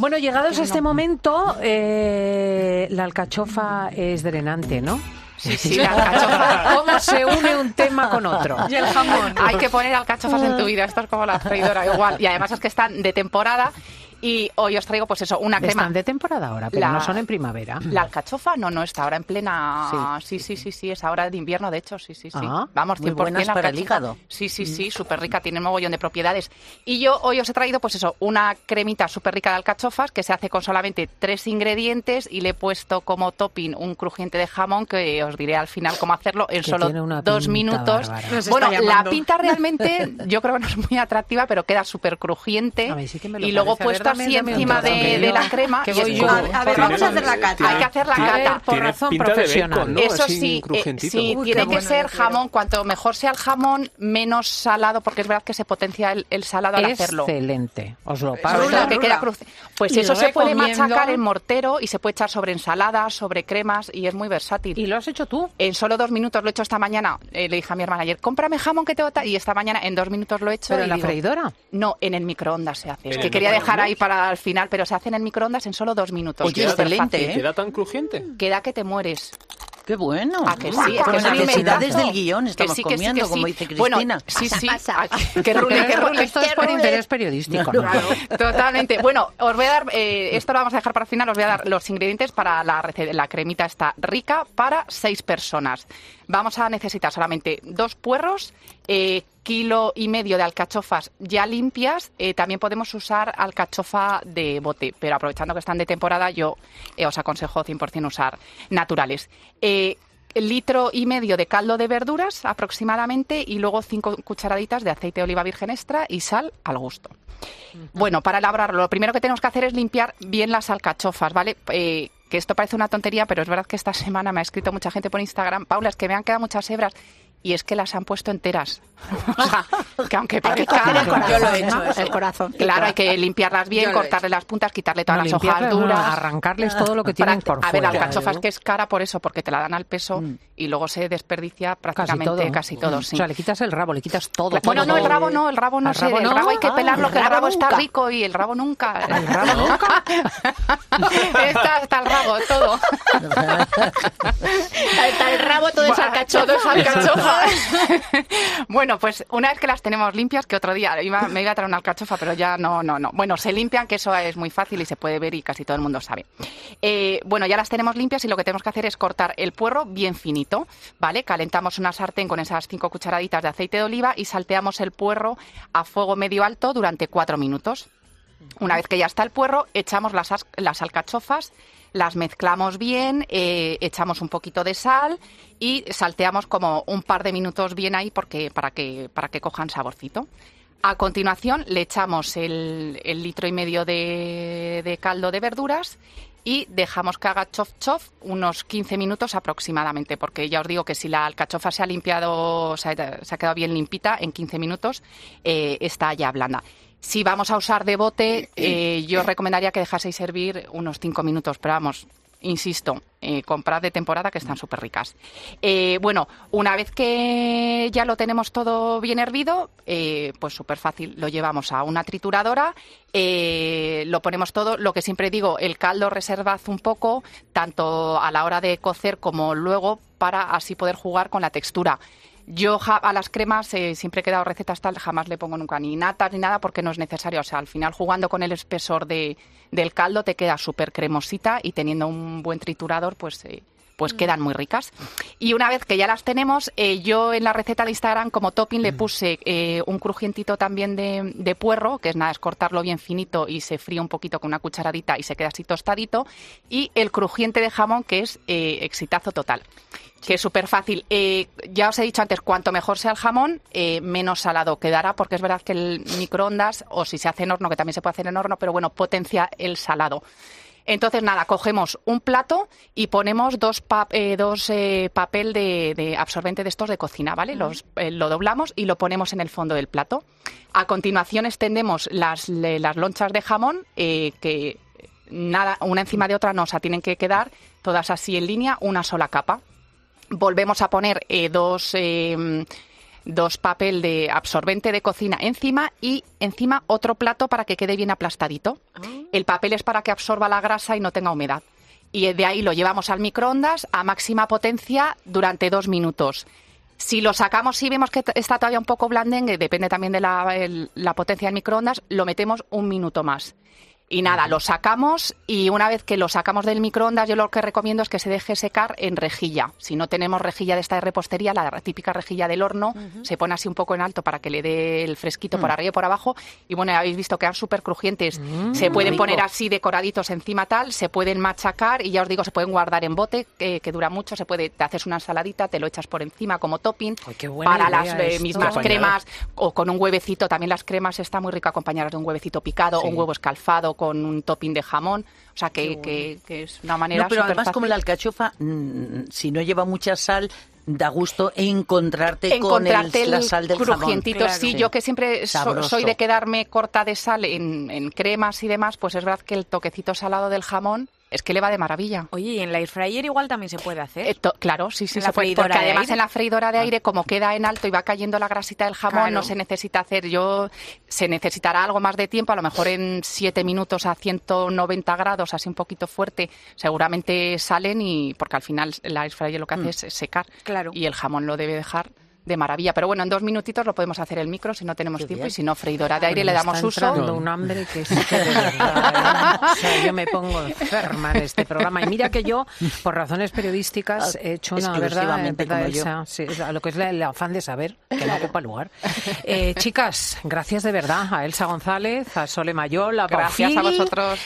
Bueno, llegados a este momento, eh, la alcachofa es drenante, ¿no? Sí, sí, la alcachofa. ¿Cómo se une un tema con otro? Y el jamón. Hay que poner alcachofas en tu vida, esto es como la freidora igual. Y además es que están de temporada y hoy os traigo, pues eso, una crema. Están de temporada ahora, pero La- no son en primavera. La alcachofa no, no, está ahora en plena... Sí, sí, sí, sí, es ahora de invierno, de hecho, sí, sí, sí. Ah, Vamos, 100% muy buenas la para el alcachofa. hígado. Sí, sí, sí, súper rica, tiene un mogollón de propiedades. Y yo hoy os he traído, pues eso, una cremita súper rica de alcachofas que se hace con solamente tres ingredientes y le he puesto como topping un crujiente de jamón que os diré al final cómo hacerlo en Que solo dos minutos. Bueno, la pinta realmente yo creo que no es muy atractiva, pero queda súper crujiente. A mí sí que me lo y luego parece. Puesto así encima de, la crema. que y voy yo. A, a ver, vamos a hacer la cata. Hay que hacer la cata. por razón profesional. bacon, ¿no? Eso sí, eh, sí, Uy, tiene que ser jamón. Cuanto mejor sea el jamón, menos salado, porque es verdad que se potencia el, el salado al hacerlo. Excelente, os lo paso. que queda cruce- Pues Y eso se puede machacar en mortero y se puede echar sobre ensaladas, sobre cremas y es muy versátil. ¿Y lo has hecho tú? En solo dos minutos lo he hecho esta mañana. Eh, le dije a mi hermana ayer, cómprame jamón que te bota. Y esta mañana en dos minutos lo he hecho. ¿Pero en la digo, freidora? No, en el microondas se hace. Es ¿En que quería dejar ahí para el final, pero se hace en microondas en solo dos minutos. Oye, Es excelente. ¿eh? ¿Queda tan crujiente? Queda que te mueres. Qué bueno. ¿A que sí? Con un necesidades del guion Que estamos sí, que sí, comiendo, que sí. como dice Cristina. Bueno, sí, sí. Que rule, que esto, rule. esto es por interés periodístico, ¿no? Totalmente. Bueno, os voy a dar, eh, esto lo vamos a dejar para el final, os voy a dar los ingredientes para la receta. La cremita está rica para seis personas. Vamos a necesitar solamente dos puerros, eh, kilo y medio de alcachofas ya limpias. Eh, también podemos usar alcachofa de bote, pero aprovechando que están de temporada, yo eh, os aconsejo 100% usar naturales. Litro y medio de caldo de verduras aproximadamente y luego cinco cucharaditas de aceite de oliva virgen extra y sal al gusto. Bueno, para elaborarlo, lo primero que tenemos que hacer es limpiar bien las alcachofas, ¿vale? Eh, que esto parece una tontería, pero es verdad que esta semana me ha escrito mucha gente por Instagram, Paula, es que me han quedado muchas hebras. Y es que las han puesto enteras. O sea, que aunque parezca... el corazón, Yo lo he ¿no? hecho eso. El corazón. Claro, hay que limpiarlas bien, he cortarle las puntas, quitarle todas No, las hojas no, duras. arrancarles todo lo que tienen por A ver, la alcachofa es que es cara por eso, porque te la dan al peso Mm. y luego se desperdicia Casi prácticamente todo. casi todo. sí. O sea, le quitas el rabo, le quitas todo. Bueno, no, el rabo no, el rabo no ¿El rabo el no? rabo hay que Ah, pelarlo, el que el rabo rabo está rico y el rabo nunca. ¿El rabo nunca? está, está el rabo, todo. Está rabo todo es Buah, alcachofa. todo es alcachofa. bueno, pues una vez que las tenemos limpias, que otro día iba- me iba a traer una alcachofa, pero ya no, no, no. Bueno, se limpian, que eso es muy fácil y se puede ver y casi todo el mundo sabe. Eh, bueno, ya las tenemos limpias y lo que tenemos que hacer es cortar el puerro bien finito, ¿vale? Calentamos una sartén con esas cinco cucharaditas de aceite de oliva y salteamos el puerro a fuego medio alto durante cuatro minutos. Una vez que ya está el puerro, echamos las, as- las alcachofas, las mezclamos bien, eh, echamos un poquito de sal y salteamos como un par de minutos bien ahí porque, para, que, para que cojan saborcito. A continuación le echamos el, el litro y medio de, de caldo de verduras y dejamos que haga chof chof unos 15 minutos aproximadamente, porque ya os digo que si la alcachofa se ha limpiado, se ha, se ha quedado bien limpita, en 15 minutos eh, está ya blanda. Si vamos a usar de bote, eh, yo os recomendaría que dejaseis servir unos 5 minutos, pero vamos, insisto, eh, comprad de temporada que están súper ricas. Eh, bueno, una vez que ya lo tenemos todo bien hervido, eh, pues súper fácil, lo llevamos a una trituradora, lo ponemos todo, lo que siempre digo, el caldo reservad un poco, tanto a la hora de cocer como luego, para así poder jugar con la textura. Yo a las cremas eh, siempre he dado recetas tal, jamás le pongo nunca ni natas ni nada porque no es necesario. O sea, al final jugando con el espesor de, del caldo te queda súper cremosita y teniendo un buen triturador, pues, eh, pues quedan muy ricas. Y una vez que ya las tenemos, eh, yo en la receta de Instagram como topping le puse eh, un crujientito también de, de puerro, que es nada, es cortarlo bien finito y se fríe un poquito con una cucharadita y se queda así tostadito. Y el crujiente de jamón, que es eh, exitazo total que es súper fácil. Eh, ya os he dicho antes, cuanto mejor sea el jamón, eh, menos salado quedará, porque es verdad que el microondas, o si se hace en horno, que también se puede hacer en horno, pero bueno, potencia el salado. Entonces, nada, cogemos un plato y ponemos dos, pa- eh, dos eh, papel de, de absorbente de estos de cocina, ¿vale? Los, eh, lo doblamos y lo ponemos en el fondo del plato. A continuación extendemos las, las lonchas de jamón, que nada, una encima de otra no, o sea, tienen que quedar todas así en línea, una sola capa volvemos a poner eh, dos eh, dos papel de absorbente de cocina encima y encima otro plato para que quede bien aplastadito. Ah. El papel es para que absorba la grasa y no tenga humedad. Y de ahí lo llevamos al microondas a máxima potencia durante dos minutos. Si lo sacamos y vemos que está todavía un poco blandengue, depende también de la, el- la potencia del microondas, lo metemos un minuto más. Y nada, lo sacamos y una vez que lo sacamos del microondas, yo lo que recomiendo es que se deje secar en rejilla. Si no tenemos rejilla de esta de repostería, la típica rejilla del horno, se pone así un poco en alto para que le dé el fresquito por arriba y por abajo. Y bueno, ya habéis visto que quedan súper crujientes. se pueden rico. poner así decoraditos encima tal, se pueden machacar y ya os digo, se pueden guardar en bote, que, que dura mucho. Se puede, te haces una ensaladita, te lo echas por encima como topping. Ay, qué buena para las eh, mismas Acompañado. cremas o con un huevecito. También las cremas está muy rico acompañadas de un huevecito picado o un huevo escalfado con un topping de jamón. O sea, que, que- que es una manera No, pero además como la alcachofa, mm, si no lleva mucha sal, da gusto encontrarte, encontrarte con el, la sal del jamón. crujientito. Claro. Sí, yo que siempre so- soy de quedarme corta de sal en, en cremas y demás, pues es verdad que el toquecito salado del jamón es que le va de maravilla. Oye, y en la air fryer igual también se puede hacer. Eh, claro, sí, sí, ¿En se la puede, freidora porque de además aire? en la freidora de aire, como queda en alto y va cayendo la grasita del jamón, Claro. no se necesita hacer. Yo se necesitará algo más de tiempo, a lo mejor en 7 minutos a 190 grados, así un poquito fuerte, seguramente salen y porque al final la air fryer lo que hace es secar Claro. y el jamón lo debe dejar de maravilla. Pero bueno, en dos minutitos lo podemos hacer el micro si no tenemos Qué tiempo bien. y si no freidora de aire le damos está uso. entrando un hambre que sí que de verdad, ¿eh? O sea, yo me pongo enferma en este programa. Y mira que yo, por razones periodísticas, he hecho una verdad, verdad sí, sea, lo que es el afán de saber, que no ocupa lugar. Eh, chicas, gracias de verdad a Elsa González, a Sole Mayol, a Gracias a vosotros.